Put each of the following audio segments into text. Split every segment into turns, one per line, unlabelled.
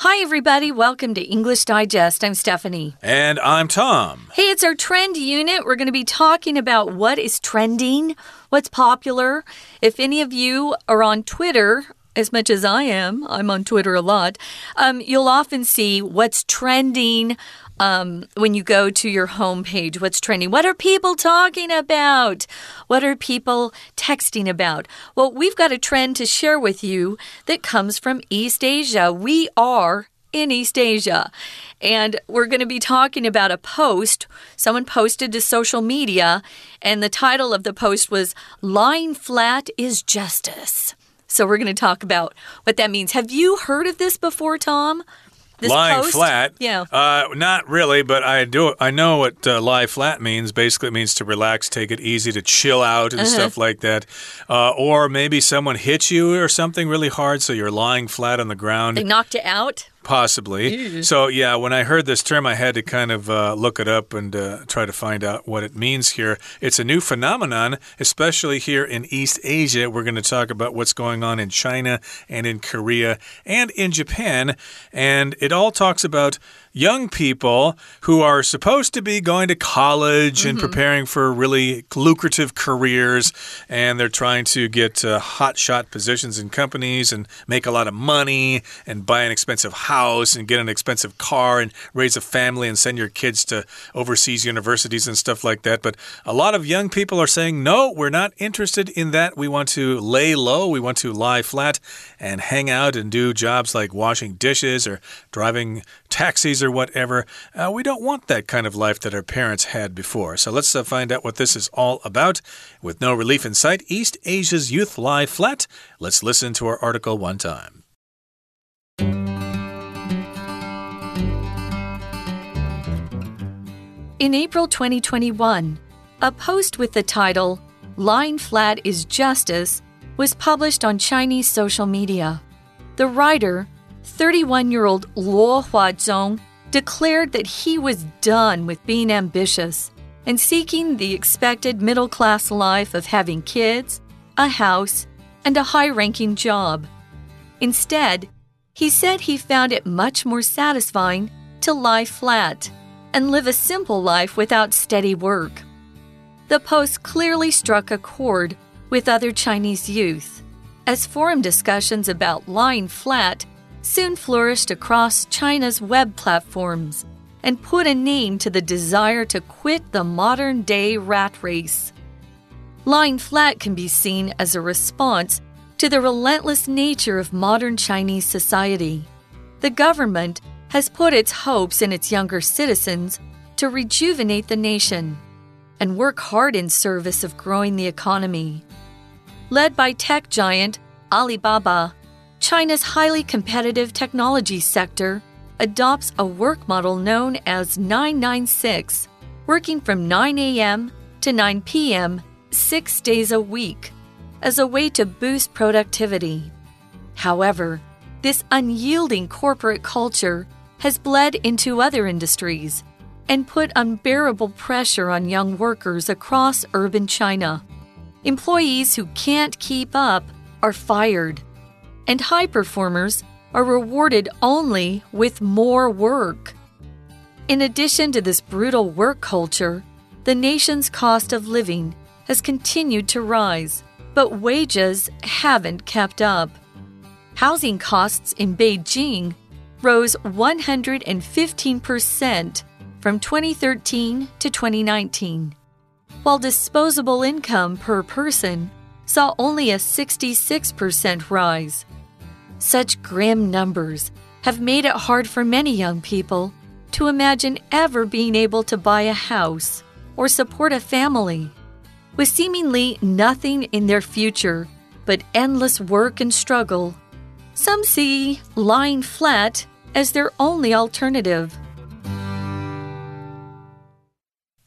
Hi, everybody. Welcome to English Digest. I'm Stephanie.
And I'm Tom.
Hey, it's our trend unit. We're going to be talking about what is trending, what's popular. If any of you are on Twitter, as much as I am, I'm on Twitter a lot, um, you'll often see what's trending um, when you go to your homepage. What's trending? What are people talking about? What are people texting about? Well, we've got a trend to share with you that comes from East Asia. We are in East Asia. And we're going to be talking about a post someone posted to social media, and the title of the post was Lying Flat is Justice. So we're going to talk about what that means. Have you heard of this before, Tom? This
lying
post?
flat.
Yeah.
Uh, not really, but I do. I know what uh, lie flat means. Basically, it means to relax, take it easy, to chill out, and
Uh-huh.
stuff like that. Uh, or maybe someone hit you or something really hard, so you're lying flat on the ground.
They knocked it out.
Possibly. So, yeah, when I heard this term, I had to kind of uh, look it up and uh, try to find out what it means here. It's a new phenomenon, especially here in East Asia. We're going to talk about what's going on in China and in Korea and in Japan. And it all talks about young people who are supposed to be going to college and preparing for really lucrative careers. And they're trying to get uh, hot shot positions in companies and make a lot of money and buy an expensive house and get an expensive car and raise a family and send your kids to overseas universities and stuff like that. But a lot of young people are saying, no, we're not interested in that. We want to lay low, we want to lie flat and hang out and do jobs like washing dishes or driving taxis or whatever. Uh, we don't want that kind of life that our parents had before. So let's uh, find out what this is all about. With no relief in sight, East Asia's youth lie flat. Let's listen to our article one time.
In April 2021, a post with the title, Lying Flat is Justice, was published on Chinese social media. The writer, 31 year old Luo Huazhong, declared that he was done with being ambitious and seeking the expected middle class life of having kids, a house, and a high ranking job. Instead, he said he found it much more satisfying to lie flat and live a simple life without steady work. The post clearly struck a chord with other Chinese youth, as forum discussions about lying flat soon flourished across China's web platforms and put a name to the desire to quit the modern day rat race. Lying flat can be seen as a response to the relentless nature of modern Chinese society. The government has put its hopes in its younger citizens to rejuvenate the nation and work hard in service of growing the economy. Led by tech giant Alibaba, China's highly competitive technology sector adopts a work model known as 996, working from 9 a.m. to 9 p.m. six days a week as a way to boost productivity. However, this unyielding corporate culture has bled into other industries and put unbearable pressure on young workers across urban China. Employees who can't keep up are fired, and high performers are rewarded only with more work. In addition to this brutal work culture, the nation's cost of living has continued to rise, but wages haven't kept up. Housing costs in Beijing rose 115% from 2013 to 2019, while disposable income per person saw only a 66% rise. Such grim numbers have made it hard for many young people to imagine ever being able to buy a house or support a family. With seemingly nothing in their future but endless work and struggle, some see lying flat as their only alternative.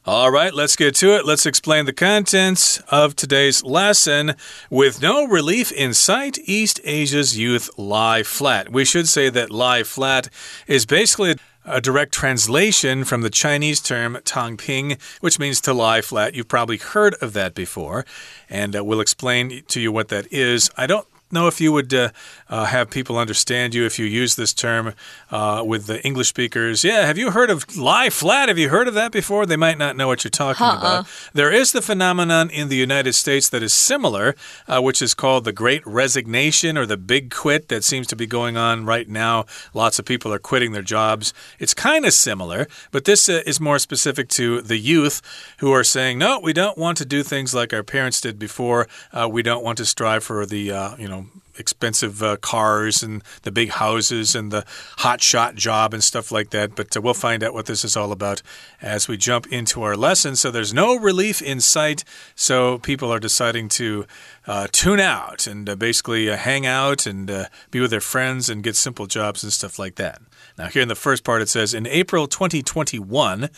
All right, let's get to it. Let's explain the contents of today's lesson. With no relief in sight, East Asia's youth lie flat. We should say that lie flat is basically a direct translation from the Chinese term tangping, which means to lie flat. You've probably heard of that before, and uh, we'll explain to you what that is. I don't know if you would uh, uh, have people understand you if you use this term uh, with the English speakers. Yeah, have you heard of lie flat? Have you heard of that before? They might not know what you're talking
Uh-uh.
about. There is the phenomenon in the United States that is similar, uh, which is called the Great Resignation or the Big Quit that seems to be going on right now. Lots of people are quitting their jobs. It's kind of similar, but this uh, is more specific to the youth who are saying, no, we don't want to do things like our parents did before. Uh, we don't want to strive for the, uh, you know, expensive uh, cars and the big houses and the hot shot job and stuff like that. But uh, we'll find out what this is all about as we jump into our lesson. So there's no relief in sight. So people are deciding to uh, tune out and uh, basically uh, hang out and uh, be with their friends and get simple jobs and stuff like that. Now, here in the first part, it says In April 2021,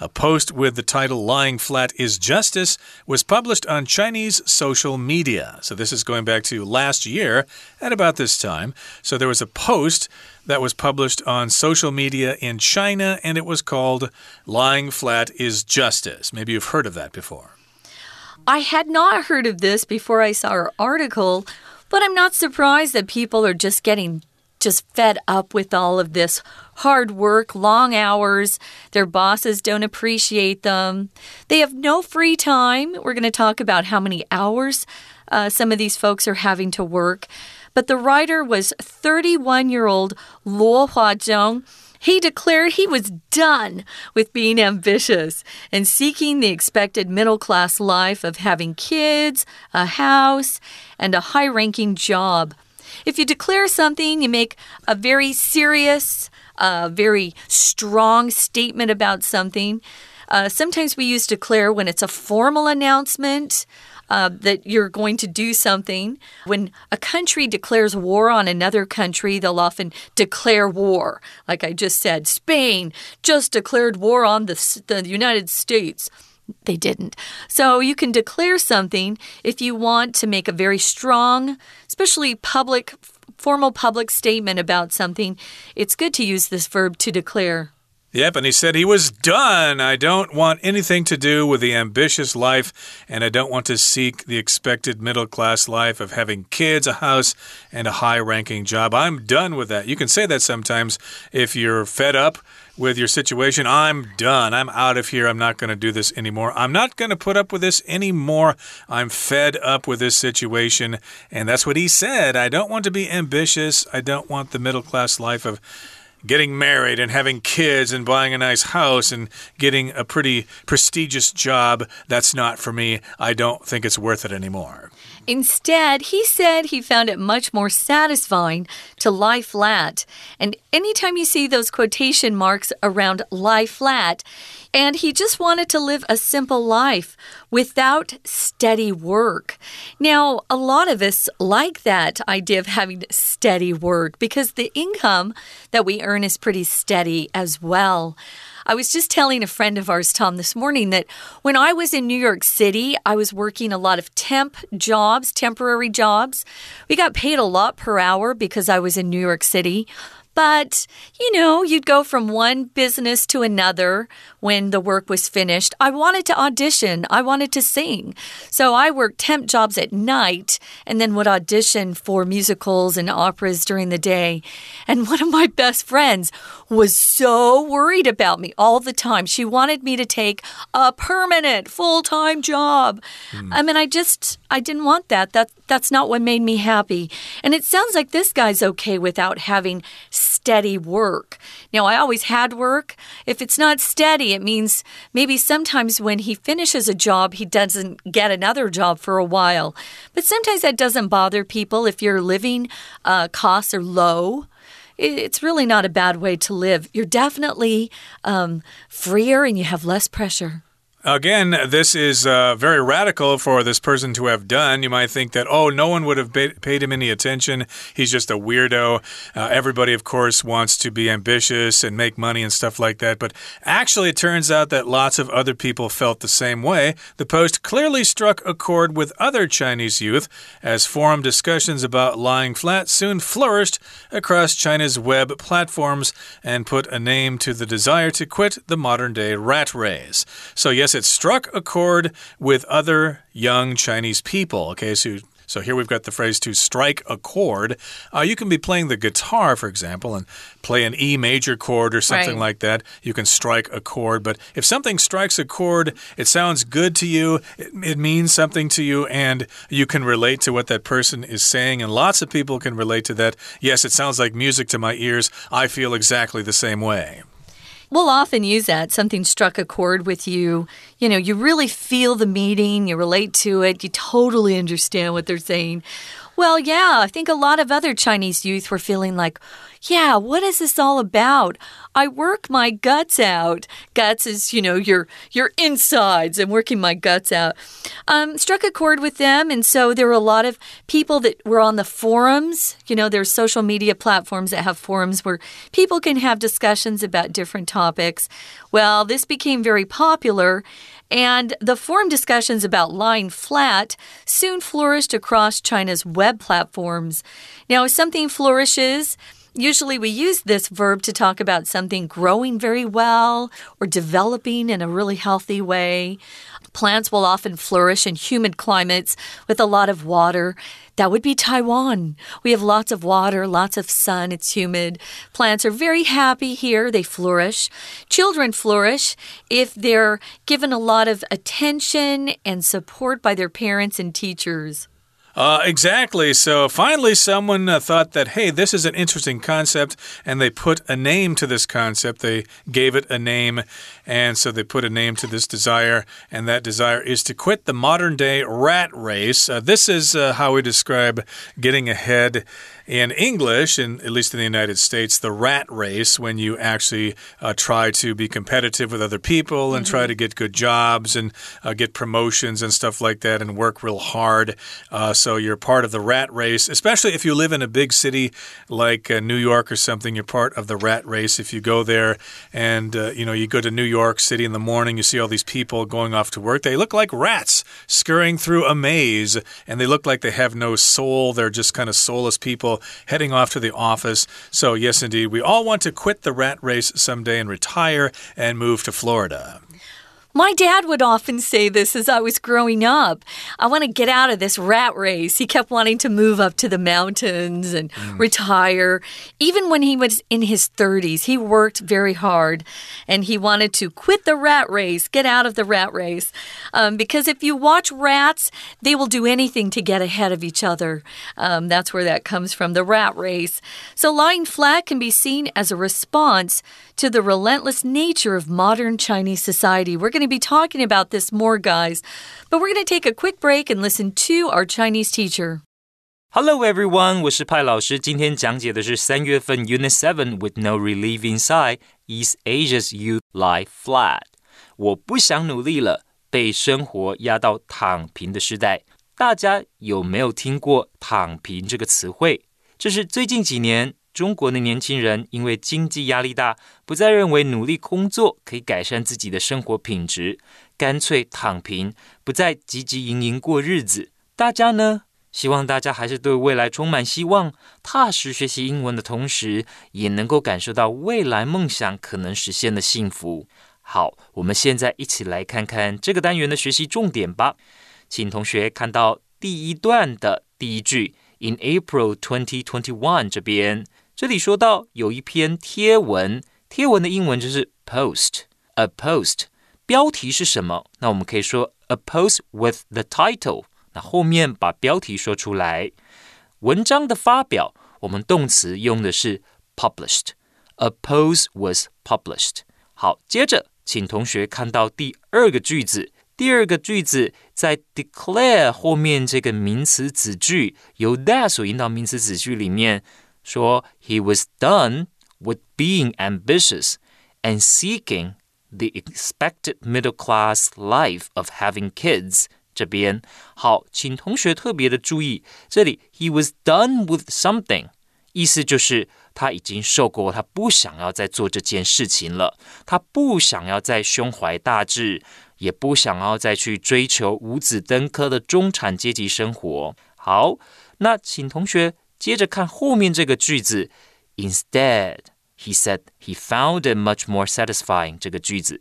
a post with the title Lying Flat is Justice was published on Chinese social media. So, this is going back to last year at about this time. So, there was a post that was published on social media in China, and it was called Lying Flat is Justice. Maybe you've heard of that before.
I had not heard of this before I saw our article, but I'm not surprised that people are just getting just fed up with all of this hard work, long hours. Their bosses don't appreciate them. They have no free time. We're going to talk about how many hours uh, some of these folks are having to work. But the writer was 31 year old Luo Huazhong. He declared he was done with being ambitious and seeking the expected middle class life of having kids, a house, and a high ranking job. If you declare something, you make a very serious, uh, very strong statement about something. Uh, sometimes we use declare when it's a formal announcement. Uh, that you're going to do something. When a country declares war on another country, they'll often declare war. Like I just said, Spain just declared war on the, the United States. They didn't. So you can declare something if you want to make a very strong, especially public, formal public statement about something. It's good to use this verb to declare.
Yep, and he said he was done. I don't want anything to do with the ambitious life, and I don't want to seek the expected middle class life of having kids, a house, and a high ranking job. I'm done with that. You can say that sometimes if you're fed up with your situation. I'm done. I'm out of here. I'm not going to do this anymore. I'm not going to put up with this anymore. I'm fed up with this situation. And that's what he said. I don't want to be ambitious. I don't want the middle class life of getting married and having kids and buying a nice house and getting a pretty prestigious job. That's not for me. I don't think it's worth it anymore.
Instead, he said he found it much more satisfying to lie flat. And anytime you see those quotation marks around lie flat, and he just wanted to live a simple life without steady work. Now, a lot of us like that idea of having steady work because the income that we earn is pretty steady as well. I was just telling a friend of ours, Tom, this morning that when I was in New York City, I was working a lot of temp jobs, temporary jobs. We got paid a lot per hour because I was in New York City. But, you know, you'd go from one business to another when the work was finished. I wanted to audition, I wanted to sing. So I worked temp jobs at night and then would audition for musicals and operas during the day. And one of my best friends was so worried about me all the time. She wanted me to take a permanent full time job. Hmm. I mean, I just, I didn't want that. That that's not what made me happy. And it sounds like this guy's okay without having steady work. Now, I always had work. If it's not steady, it means maybe sometimes when he finishes a job, he doesn't get another job for a while. But sometimes that doesn't bother people if your living uh, costs are low it's really not a bad way to live. You're definitely um, freer and you have less pressure.
Again, this is uh, very radical for this person to have done. You might think that, oh, no one would have paid him any attention. He's just a weirdo. Uh, everybody, of course, wants to be ambitious and make money and stuff like that. But actually, it turns out that lots of other people felt the same way. The post clearly struck a chord with other Chinese youth, as forum discussions about lying flat soon flourished across China's web platforms and put a name to the desire to quit the modern day rat race. So, yes, it struck a chord with other young Chinese people. Okay, so So here we've got the phrase to strike a chord. Uh, you can be playing the guitar, for example, and play an E major chord or something right. like that. You can strike a chord. But if something strikes a chord, it sounds good to you, it, it means something to you, and you can relate to what that person is saying. And lots of people can relate to that. Yes, it sounds like music to my ears. I feel exactly the same way.
We'll often use that. Something struck a chord with you. You know, you really feel the meaning, you relate to it, you totally understand what they're saying. Well, yeah, I think a lot of other Chinese youth were feeling like, yeah, what is this all about? I work my guts out. Guts is, you know, your your insides I'm working my guts out. Um, struck a chord with them, and so there were a lot of people that were on the forums. You know, there's social media platforms that have forums where people can have discussions about different topics. Well, this became very popular. And the forum discussions about lying flat soon flourished across China's web platforms. Now, if something flourishes, Usually, we use this verb to talk about something growing very well or developing in a really healthy way. Plants will often flourish in humid climates with a lot of water. That would be Taiwan. We have lots of water, lots of sun, it's humid. Plants are very happy here, they flourish. Children flourish if they're given a lot of attention and support by their parents and teachers.
Uh, exactly. So finally, someone uh, thought that, hey, this is an interesting concept, and they put a name to this concept. They gave it a name, and so they put a name to this desire, and that desire is to quit the modern day rat race. Uh, this is uh, how we describe getting ahead in English, and at least in the United States, the rat race, when you actually uh, try to be competitive with other people and mm -hmm. try mm-hmm. to get good jobs and uh, get promotions and stuff like that and work real hard. Uh, so you're part of the rat race, especially if you live in a big city like uh, New York or something. You're part of the rat race. If you go there and uh, you know you go to New York City in the morning, you see all these people going off to work. They look like rats scurrying through a maze, and they look like they have no soul. They're just kind of soulless people heading off to the office. So, yes, indeed, we all want to quit the rat race someday and retire and move to Florida.
My dad would often say this as I was growing up. I want to get out of this rat race. He kept wanting to move up to the mountains and mm. retire. Even when he was in his 30s, he worked very hard and he wanted to quit the rat race, get out of the rat race. Um, because if you watch rats, they will do anything to get ahead of each other. Um, that's where that comes from, the rat race. So lying flat can be seen as a response to the relentless nature of modern Chinese society. We're going to be talking about this more, guys, but we're going to take a quick break and listen to our Chinese teacher.
Hello everyone，我是派老师。今天讲解的是三月份 Unit Seven with No Relief Inside East Asia's Youth Lie Flat。我不想努力了，被生活压到躺平的时代。大家有没有听过“躺平”这个词汇？这是最近几年 中国的年轻人因为经济压力大，不再认为努力工作可以改善自己的生活品质，干脆躺平，不再汲汲营营过日子。大家呢，希望大家还是对未来充满希望，踏实学习英文的同时，也能够感受到未来梦想可能实现的幸福。好，我们现在一起来看看这个单元的学习重点吧。请同学看到第一段的第一句：In April 2021这边。这里说到有一篇贴文，贴文的英文就是 post，a post。标题是什么？那我们可以说 a post with the title。那后面把标题说出来。文章的发表，我们动词用的是 published。A post was published。好，接着请同学看到第二个句子。第二个句子在 declare 后面这个名词子句由 that 所引导名词子句里面。说 he was done with being ambitious and seeking the expected middle class life of having kids。这边好，请同学特别的注意，这里 he was done with something，意思就是他已经受过，他不想要再做这件事情了，他不想要再胸怀大志，也不想要再去追求五子登科的中产阶级生活。好，那请同学 接着看后面这个句子，Instead, he said he found it much more satisfying。这个句子，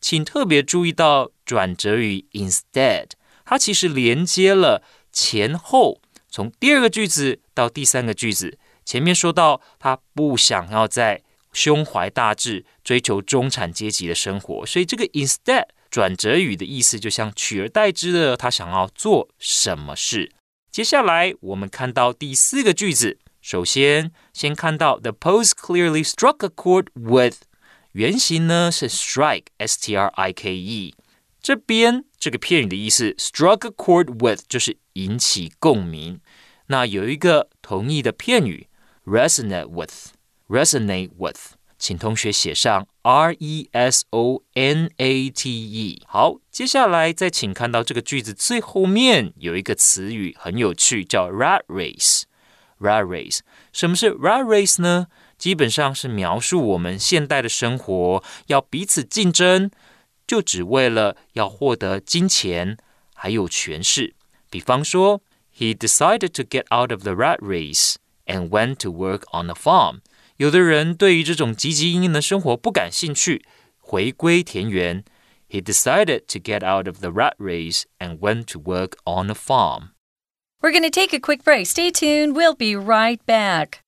请特别注意到转折语 instead，它其实连接了前后从第二个句子到第三个句子，前面说到他不想要在胸怀大志，追求中产阶级的生活，所以这个 instead 转折语的意思就像取而代之的，他想要做什么事。接下来我们看到第四个句子，首先先看到 the post clearly struck a chord with，原型呢是 strike，s t r i k e，这边这个片语的意思 struck a chord with 就是引起共鸣。那有一个同义的片语 resonate with，resonate with。请同学写上 R E S O N A T E。好，接下来再请看到这个句子最后面有一个词语很有趣，叫 rat race。rat race，什么是 rat race 呢？基本上是描述我们现代的生活要彼此竞争，就只为了要获得金钱还有权势。比方说，He decided to get out of the rat race and went to work on a farm。 有的人对于这种汲汲营营的生活不感兴趣，回归田园。He decided to get out of the rat race and went to work on a farm.
We're going to take a quick break. Stay tuned. We'll be right back.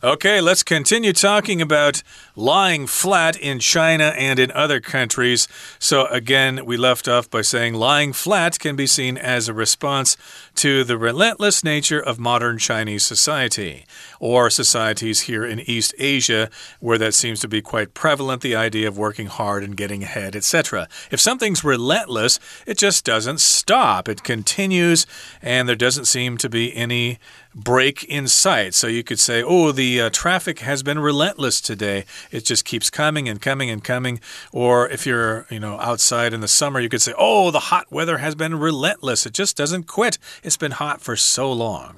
Okay, let's continue talking about lying flat in China and in other countries. So, again, we left off by saying lying flat can be seen as a response to the relentless nature of modern Chinese society, or societies here in East Asia, where that seems to be quite prevalent the idea of working hard and getting ahead, etc. If something's relentless, it just doesn't stop, it continues, and there doesn't seem to be any break in sight. So you could say, oh, the uh, traffic has been relentless today. It just keeps coming and coming and coming. Or if you're, you know, outside in the summer, you could say, oh, the hot weather has been relentless. It just doesn't quit. It's been hot for so long.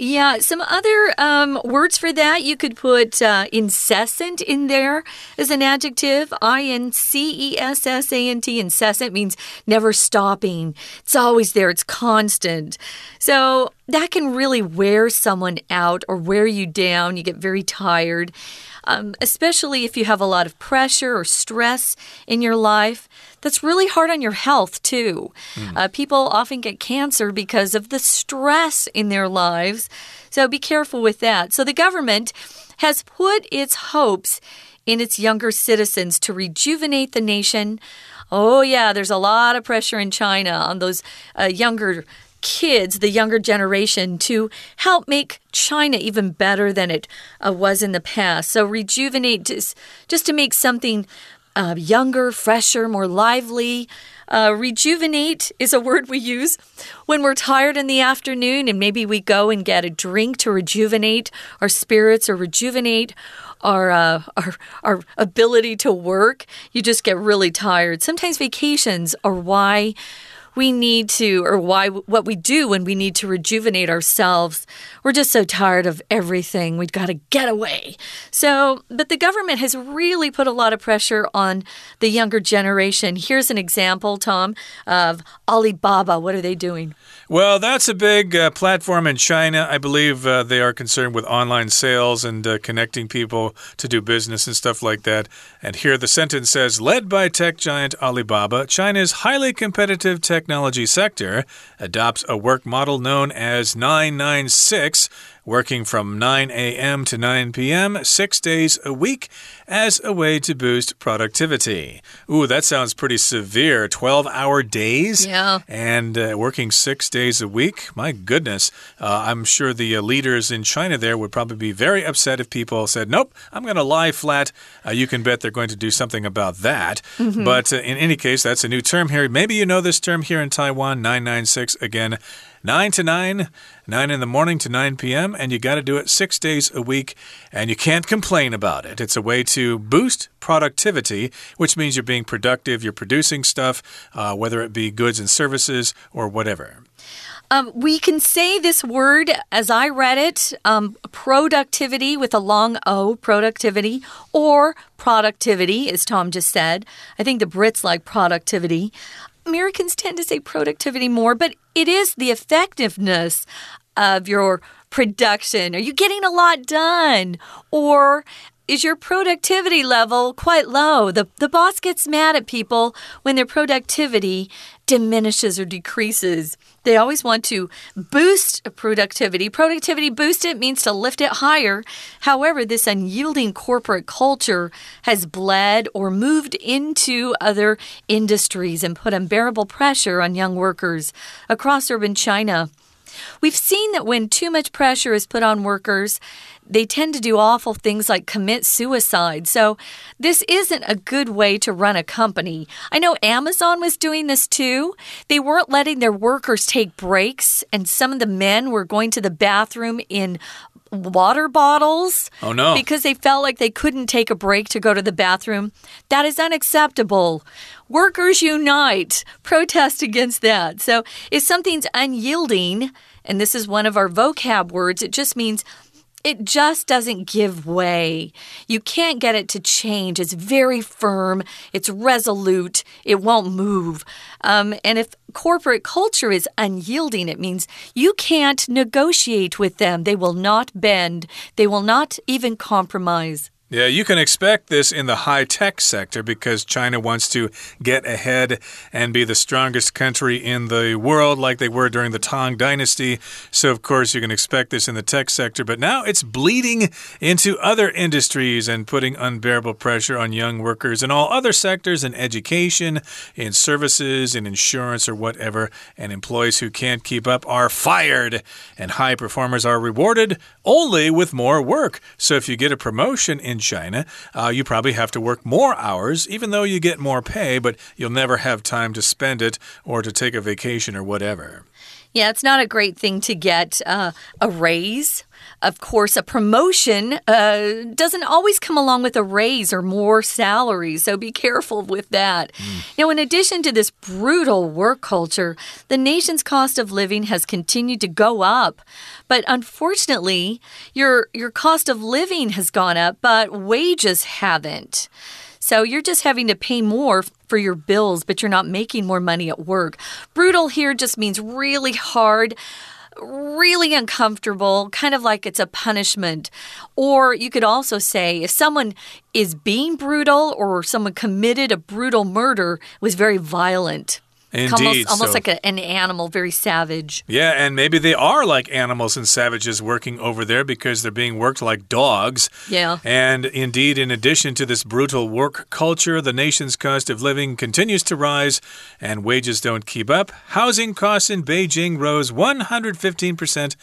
Yeah, some other um, words for that you could put uh, incessant in there as an adjective. I N C E S S A N T. Incessant means never stopping. It's always there. It's constant. So that can really wear someone out or wear you down. You get very tired um, especially if you have a lot of pressure or stress in your life. That's really hard on your health, too. Mm. Uh, people often get cancer because of the stress in their lives. So be careful with that. So the government has put its hopes in its younger citizens to rejuvenate the nation. Oh, yeah, there's a lot of pressure in China on those uh, younger kids, the younger generation, to help make China even better than it uh, was in the past. So, rejuvenate just, just to make something uh, younger, fresher, more lively. Uh, rejuvenate is a word we use when we're tired in the afternoon and maybe we go and get a drink to rejuvenate our spirits or rejuvenate our, uh, our, our ability to work. You just get really tired. Sometimes vacations are why we need to, or why, what we do when we need to rejuvenate ourselves. We're just so tired of everything. We've got to get away. So, but the government has really put a lot of pressure on the younger generation. Here's an example, Tom, of Alibaba. What are they doing?
Well, that's a big uh, platform in China. I believe uh, they are concerned with online sales and uh, connecting people to do business and stuff like that. And here the sentence says Led by tech giant Alibaba, China's highly competitive technology sector adopts a work model known as 996 working from 9 a.m. to 9 p.m. six days a week as a way to boost productivity. Ooh, that sounds pretty severe. 12 hour days?
Yeah.
And uh, working six days a week? My goodness. Uh, I'm sure the uh, leaders in China there would probably be very upset if people said, nope, I'm going to lie flat. Uh, you can bet they're going to do something about that. Mm -hmm. But uh, in any case, that's a new term here. Maybe you know this term here in Taiwan, 996. Again, 9 to 9, 9 in the morning to 9 p.m., and you got to do it six days a week, and you can't complain about it. It's a way to boost productivity, which means you're being productive, you're producing stuff, uh, whether it be goods and services or whatever.
Um, we can say this word as I read it um, productivity with a long O, productivity, or productivity, as Tom just said. I think the Brits like productivity. Americans tend to say productivity more, but it is the effectiveness of your production. Are you getting a lot done? Or is your productivity level quite low? The, the boss gets mad at people when their productivity diminishes or decreases. They always want to boost productivity. Productivity boost it means to lift it higher. However, this unyielding corporate culture has bled or moved into other industries and put unbearable pressure on young workers across urban China. We've seen that when too much pressure is put on workers, they tend to do awful things like commit suicide. So, this isn't a good way to run a company. I know Amazon was doing this too. They weren't letting their workers take breaks, and some of the men were going to the bathroom in water bottles.
Oh, no.
Because they felt like they couldn't take a break to go to the bathroom. That is unacceptable. Workers unite, protest against that. So, if something's unyielding, and this is one of our vocab words, it just means it just doesn't give way. You can't get it to change. It's very firm, it's resolute, it won't move. Um, and if corporate culture is unyielding, it means you can't negotiate with them. They will not bend, they will not even compromise.
Yeah, you can expect this in the high tech sector because China wants to get ahead and be the strongest country in the world, like they were during the Tang Dynasty. So, of course, you can expect this in the tech sector. But now it's bleeding into other industries and putting unbearable pressure on young workers in all other sectors in education, in services, in insurance, or whatever. And employees who can't keep up are fired, and high performers are rewarded only with more work. So, if you get a promotion in in China, uh, you probably have to work more hours, even though you get more pay, but you'll never have time to spend it or to take a vacation or whatever.
Yeah, it's not a great thing to get uh, a raise. Of course, a promotion uh, doesn't always come along with a raise or more salary, so be careful with that. Mm. Now, in addition to this brutal work culture, the nation's cost of living has continued to go up. But unfortunately, your, your cost of living has gone up, but wages haven't. So you're just having to pay more for your bills, but you're not making more money at work. Brutal here just means really hard really uncomfortable, kind of like it's a punishment. Or you could also say if someone is being brutal or someone committed a brutal murder, was very violent.
Indeed.
Almost, almost
so,
like a, an animal, very savage.
Yeah, and maybe they are like animals and savages working over there because they're being worked like dogs.
Yeah.
And indeed, in addition to this brutal work culture, the nation's cost of living continues to rise and wages don't keep up. Housing costs in Beijing rose 115%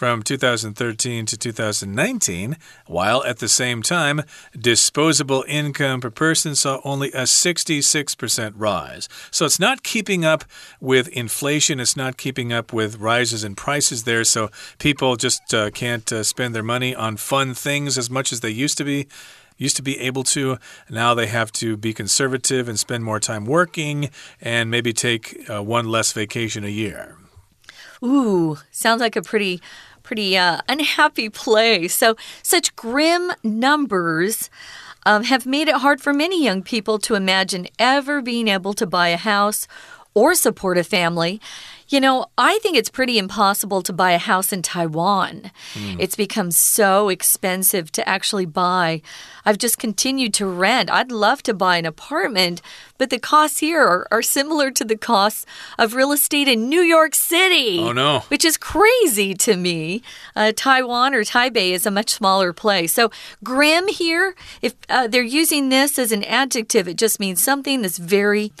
from 2013 to 2019, while at the same time, disposable income per person saw only a 66% rise. So it's not keeping up with inflation, it's not keeping up with rises in prices there. So people just uh, can't uh, spend their money on fun things as much as they used to be used to be able to. Now they have to be conservative and spend more time working and maybe take uh, one less vacation a year.
Ooh, sounds like a pretty pretty uh, unhappy place. So, such grim numbers. Um, have made it hard for many young people to imagine ever being able to buy a house or support a family. You know, I think it's pretty impossible to buy a house in Taiwan. Mm. It's become so expensive to actually buy. I've just continued to rent. I'd love to buy an apartment, but the costs here are, are similar to the costs of real estate in New York City.
Oh, no.
Which is crazy to me. Uh, Taiwan or Taipei is a much smaller place. So, grim here, if uh, they're using this as an adjective, it just means something that's very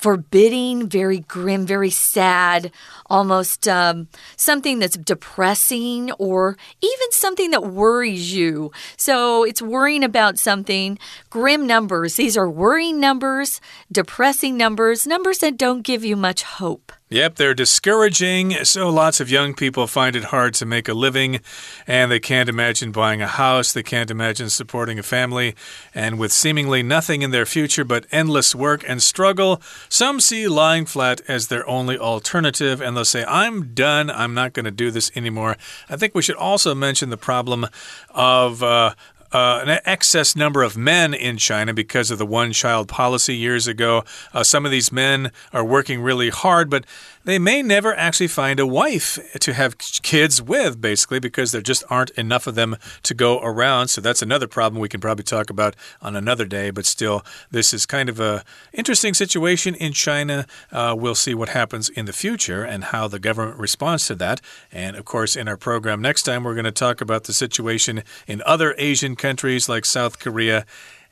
forbidding, very grim, very sad, almost um, something that's depressing or even something that worries you. So it's worrying about something. Grim numbers, these are worrying numbers, depressing numbers, numbers that don't give you much hope.
Yep, they're discouraging. So lots of young people find it hard to make a living and they can't imagine buying a house. They can't imagine supporting a family. And with seemingly nothing in their future but endless work and struggle, some see lying flat as their only alternative and they'll say, I'm done. I'm not going to do this anymore. I think we should also mention the problem of. Uh, uh, an excess number of men in China because of the one child policy years ago. Uh, some of these men are working really hard, but they may never actually find a wife to have kids with, basically, because there just aren't enough of them to go around. So that's another problem we can probably talk about on another day. But still, this is kind of a interesting situation in China. Uh, we'll see what happens in the future and how the government responds to that. And of course, in our program next time, we're going to talk about the situation in other Asian countries like South Korea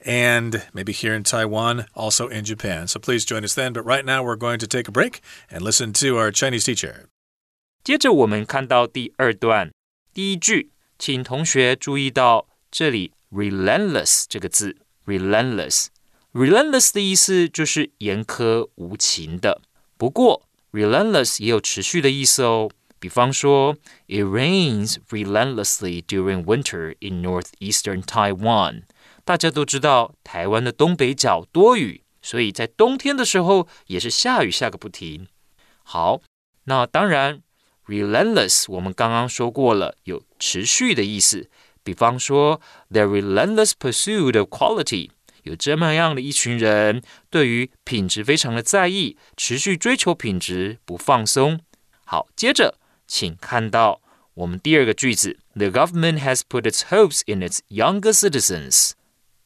and maybe here in Taiwan, also in Japan. So please join us then. But right now, we're going to take a break and listen to our Chinese teacher.
接着我们看到第二段第一句，请同学注意到这里 “relentless” 这个字，“relentless”。relentless 的意思就是严苛无情的。不过，relentless 也有持续的意思哦。比方说，It rains relentlessly during winter in northeastern Taiwan。 大家都知道，台湾的东北角多雨，所以在冬天的时候也是下雨下个不停。好，那当然，relentless 我们刚刚说过了，有持续的意思。比方说，the relentless pursuit of quality，有这么样的一群人，对于品质非常的在意，持续追求品质，不放松。好，接着请看到我们第二个句子：The government has put its hopes in its younger citizens。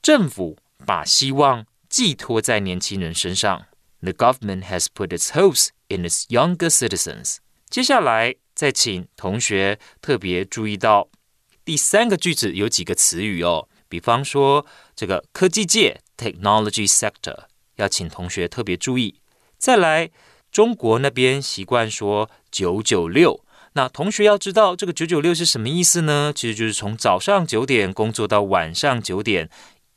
政府把希望寄托在年轻人身上。The government has put its hopes in its younger citizens。接下来，再请同学特别注意到第三个句子有几个词语哦。比方说，这个科技界 （technology sector） 要请同学特别注意。再来，中国那边习惯说“九九六”，那同学要知道这个“九九六”是什么意思呢？其实就是从早上九点工作到晚上九点。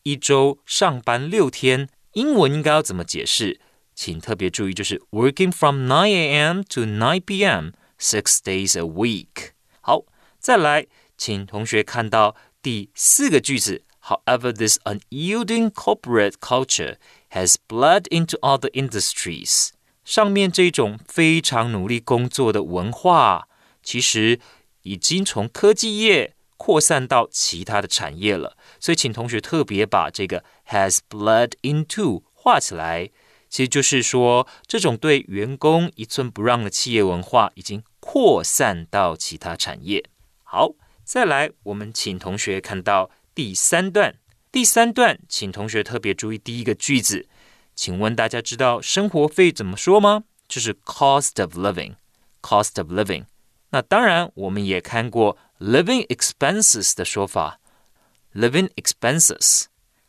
一周上班六天，英文应该要怎么解释？请特别注意，就是 working from nine a.m. to nine p.m. six days a week。好，再来，请同学看到第四个句子。However, this unyielding corporate culture has bled into other industries。上面这种非常努力工作的文化，其实已经从科技业。扩散到其他的产业了，所以请同学特别把这个 has bled into 画起来，其实就是说这种对员工一寸不让的企业文化已经扩散到其他产业。好，再来，我们请同学看到第三段，第三段，请同学特别注意第一个句子，请问大家知道生活费怎么说吗？就是 cost of living，cost of living。那当然，我们也看过。Living expenses 的说法，living expenses。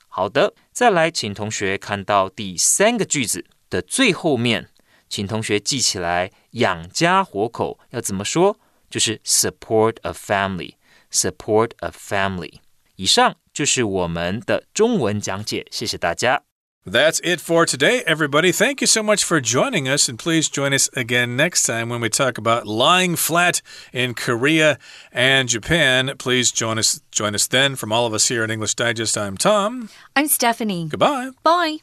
好的，再来，请同学看到第三个句子的最后面，请同学记起来，养家活口要怎么说？就是 support a family，support a family。以上就是我们的中文讲解，谢谢大家。
That's it for today, everybody. Thank you so much for joining us, and please join us again next time when we talk about lying flat in Korea and Japan. Please join us join us then. From all of us here at English Digest, I'm Tom.
I'm Stephanie.
Goodbye.
Bye.